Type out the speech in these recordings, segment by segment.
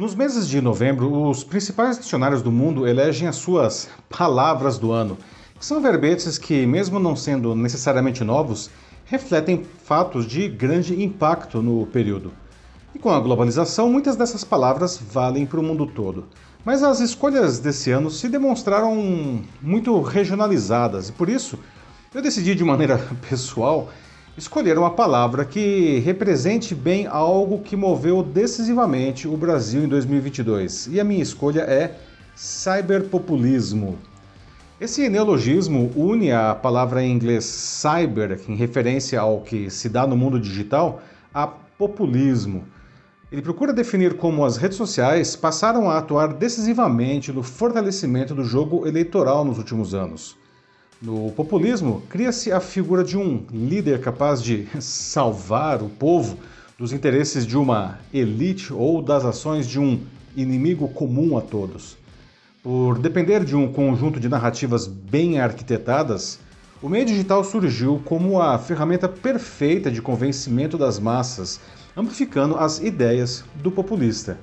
Nos meses de novembro, os principais dicionários do mundo elegem as suas palavras do ano, que são verbetes que, mesmo não sendo necessariamente novos, refletem fatos de grande impacto no período. E com a globalização, muitas dessas palavras valem para o mundo todo. Mas as escolhas desse ano se demonstraram muito regionalizadas e por isso eu decidi de maneira pessoal escolher uma palavra que represente bem algo que moveu decisivamente o Brasil em 2022. E a minha escolha é cyberpopulismo. Esse neologismo une a palavra em inglês cyber, em referência ao que se dá no mundo digital, a populismo. Ele procura definir como as redes sociais passaram a atuar decisivamente no fortalecimento do jogo eleitoral nos últimos anos. No populismo, cria-se a figura de um líder capaz de salvar o povo dos interesses de uma elite ou das ações de um inimigo comum a todos. Por depender de um conjunto de narrativas bem arquitetadas, o meio digital surgiu como a ferramenta perfeita de convencimento das massas, amplificando as ideias do populista.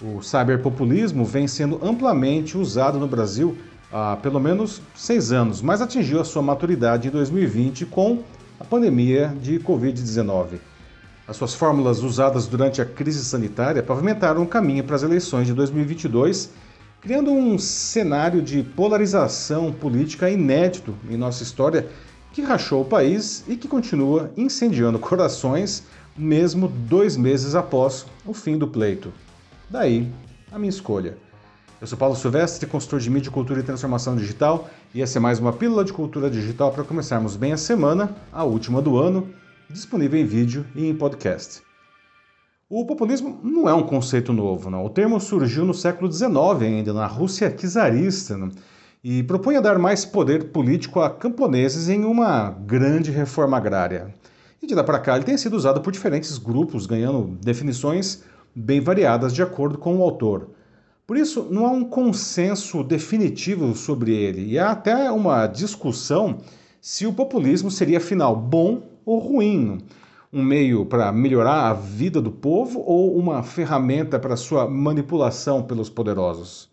O cyberpopulismo vem sendo amplamente usado no Brasil há pelo menos seis anos, mas atingiu a sua maturidade em 2020 com a pandemia de Covid-19. As suas fórmulas usadas durante a crise sanitária pavimentaram o caminho para as eleições de 2022, criando um cenário de polarização política inédito em nossa história que rachou o país e que continua incendiando corações mesmo dois meses após o fim do pleito. Daí a minha escolha. Eu sou Paulo Silvestre, consultor de mídia, cultura e transformação digital, e essa é mais uma pílula de cultura digital para começarmos bem a semana, a última do ano, disponível em vídeo e em podcast. O populismo não é um conceito novo, não. o termo surgiu no século XIX ainda, na Rússia czarista, não? e propunha dar mais poder político a camponeses em uma grande reforma agrária. E de lá para cá ele tem sido usado por diferentes grupos, ganhando definições bem variadas de acordo com o autor. Por isso, não há um consenso definitivo sobre ele e há até uma discussão se o populismo seria afinal bom ou ruim, um meio para melhorar a vida do povo ou uma ferramenta para sua manipulação pelos poderosos.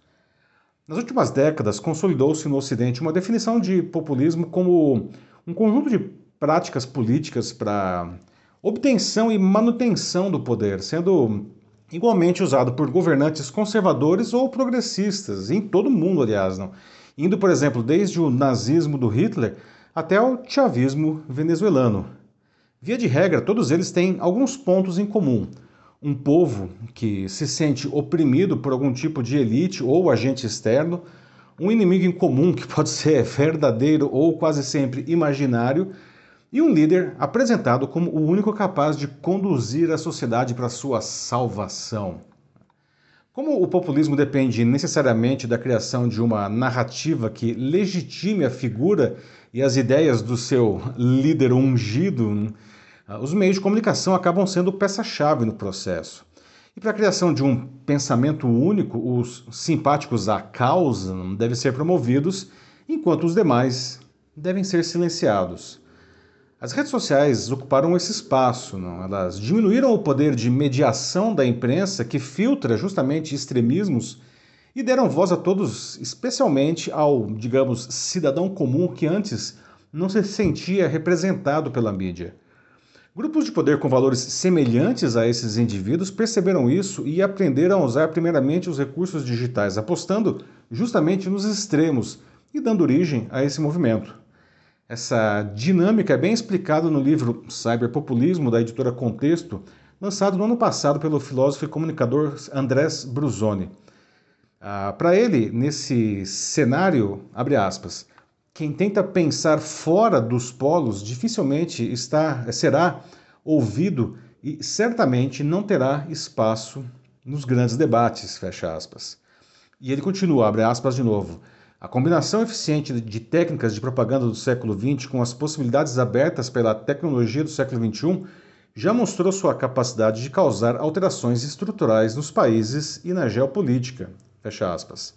Nas últimas décadas, consolidou-se no Ocidente uma definição de populismo como um conjunto de práticas políticas para obtenção e manutenção do poder, sendo igualmente usado por governantes conservadores ou progressistas, em todo o mundo, aliás, não? indo, por exemplo, desde o nazismo do Hitler até o chavismo venezuelano. Via de regra, todos eles têm alguns pontos em comum. Um povo que se sente oprimido por algum tipo de elite ou agente externo, um inimigo em comum que pode ser verdadeiro ou quase sempre imaginário, e um líder apresentado como o único capaz de conduzir a sociedade para sua salvação. Como o populismo depende necessariamente da criação de uma narrativa que legitime a figura e as ideias do seu líder ungido, os meios de comunicação acabam sendo peça-chave no processo. E para a criação de um pensamento único, os simpáticos à causa devem ser promovidos, enquanto os demais devem ser silenciados. As redes sociais ocuparam esse espaço, não? elas diminuíram o poder de mediação da imprensa que filtra justamente extremismos e deram voz a todos, especialmente ao, digamos, cidadão comum que antes não se sentia representado pela mídia. Grupos de poder com valores semelhantes a esses indivíduos perceberam isso e aprenderam a usar primeiramente os recursos digitais, apostando justamente nos extremos e dando origem a esse movimento. Essa dinâmica é bem explicada no livro Cyberpopulismo, da editora Contexto, lançado no ano passado pelo filósofo e comunicador Andrés Bruzoni. Ah, Para ele, nesse cenário, abre aspas, quem tenta pensar fora dos polos dificilmente está, será ouvido e certamente não terá espaço nos grandes debates, fecha aspas. E ele continua, abre aspas de novo. A combinação eficiente de técnicas de propaganda do século XX com as possibilidades abertas pela tecnologia do século XXI já mostrou sua capacidade de causar alterações estruturais nos países e na geopolítica. Fecha aspas.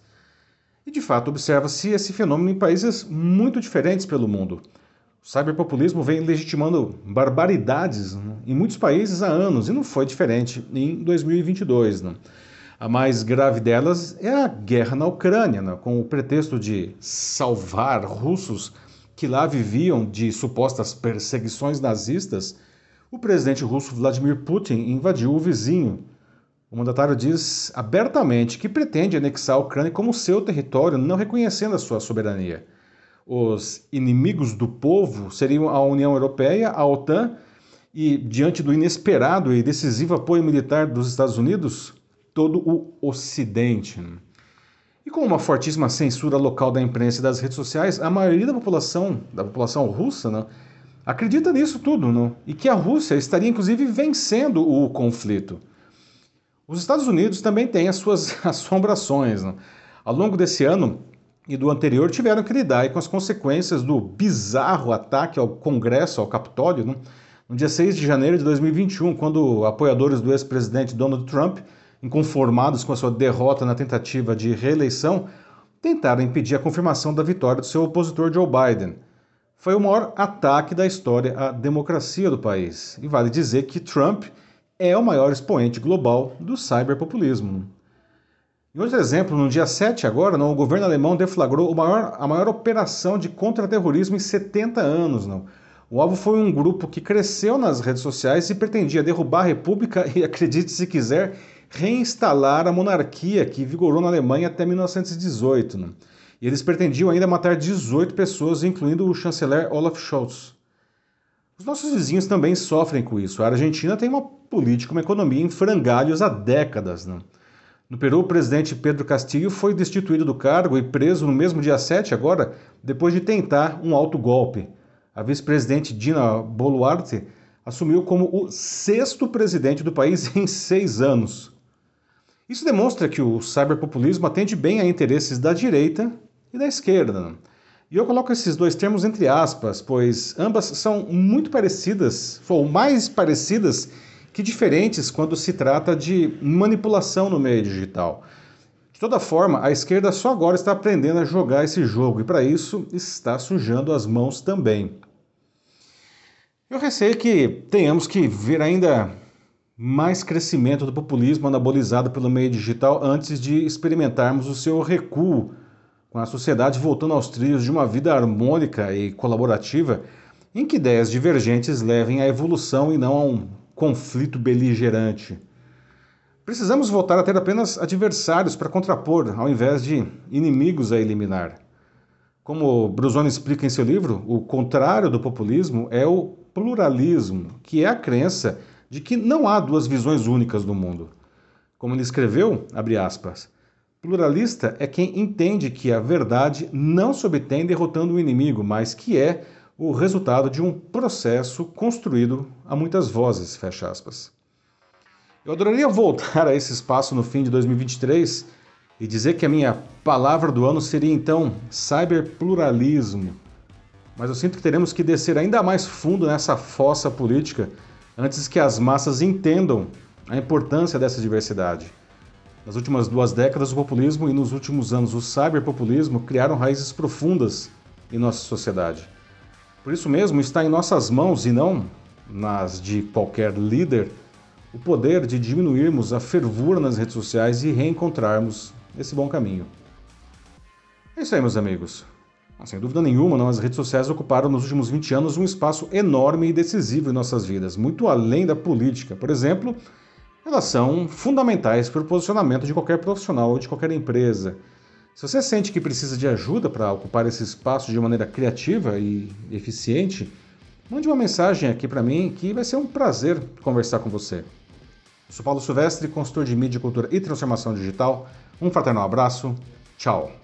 E de fato observa-se esse fenômeno em países muito diferentes pelo mundo. O cyberpopulismo vem legitimando barbaridades em muitos países há anos e não foi diferente em 2022. Né? A mais grave delas é a guerra na Ucrânia, né? com o pretexto de salvar russos que lá viviam de supostas perseguições nazistas. O presidente russo Vladimir Putin invadiu o vizinho. O mandatário diz abertamente que pretende anexar a Ucrânia como seu território, não reconhecendo a sua soberania. Os inimigos do povo seriam a União Europeia, a OTAN, e diante do inesperado e decisivo apoio militar dos Estados Unidos, todo o Ocidente. E com uma fortíssima censura local da imprensa e das redes sociais, a maioria da população, da população russa, né, acredita nisso tudo, não? e que a Rússia estaria inclusive vencendo o conflito. Os Estados Unidos também têm as suas assombrações. Não? Ao longo desse ano, e do anterior tiveram que lidar com as consequências do bizarro ataque ao Congresso, ao Capitólio, né? no dia 6 de janeiro de 2021, quando apoiadores do ex-presidente Donald Trump, inconformados com a sua derrota na tentativa de reeleição, tentaram impedir a confirmação da vitória do seu opositor Joe Biden. Foi o maior ataque da história à democracia do país. E vale dizer que Trump é o maior expoente global do cyberpopulismo. Em outro exemplo, no dia 7 agora, não, o governo alemão deflagrou maior, a maior operação de contra-terrorismo em 70 anos. Não. O alvo foi um grupo que cresceu nas redes sociais e pretendia derrubar a república e, acredite se quiser, reinstalar a monarquia que vigorou na Alemanha até 1918. Né? E eles pretendiam ainda matar 18 pessoas, incluindo o chanceler Olaf Scholz. Os nossos vizinhos também sofrem com isso. A Argentina tem uma política, uma economia em frangalhos há décadas. Né? No Peru, o presidente Pedro Castillo foi destituído do cargo e preso no mesmo dia 7 agora, depois de tentar um alto golpe. A vice-presidente Dina Boluarte assumiu como o sexto presidente do país em seis anos. Isso demonstra que o cyberpopulismo atende bem a interesses da direita e da esquerda. E eu coloco esses dois termos entre aspas, pois ambas são muito parecidas, ou mais parecidas que diferentes quando se trata de manipulação no meio digital. De toda forma, a esquerda só agora está aprendendo a jogar esse jogo e, para isso, está sujando as mãos também. Eu receio que tenhamos que ver ainda mais crescimento do populismo anabolizado pelo meio digital antes de experimentarmos o seu recuo, com a sociedade voltando aos trilhos de uma vida harmônica e colaborativa em que ideias divergentes levem à evolução e não a um conflito beligerante. Precisamos voltar a ter apenas adversários para contrapor, ao invés de inimigos a eliminar. Como Brusoni explica em seu livro, o contrário do populismo é o pluralismo, que é a crença de que não há duas visões únicas do mundo. Como ele escreveu, aspas, pluralista é quem entende que a verdade não se obtém derrotando o inimigo, mas que é o resultado de um processo construído a muitas vozes, fecha aspas. Eu adoraria voltar a esse espaço no fim de 2023 e dizer que a minha palavra do ano seria então cyberpluralismo. Mas eu sinto que teremos que descer ainda mais fundo nessa fossa política antes que as massas entendam a importância dessa diversidade. Nas últimas duas décadas, o populismo e nos últimos anos o cyberpopulismo criaram raízes profundas em nossa sociedade. Por isso mesmo, está em nossas mãos e não nas de qualquer líder o poder de diminuirmos a fervura nas redes sociais e reencontrarmos esse bom caminho. É isso aí, meus amigos. Sem dúvida nenhuma, não, as redes sociais ocuparam nos últimos 20 anos um espaço enorme e decisivo em nossas vidas, muito além da política. Por exemplo, elas são fundamentais para o posicionamento de qualquer profissional ou de qualquer empresa. Se você sente que precisa de ajuda para ocupar esse espaço de maneira criativa e eficiente, mande uma mensagem aqui para mim que vai ser um prazer conversar com você. Eu sou Paulo Silvestre, consultor de mídia, cultura e transformação digital. Um fraternal abraço. Tchau.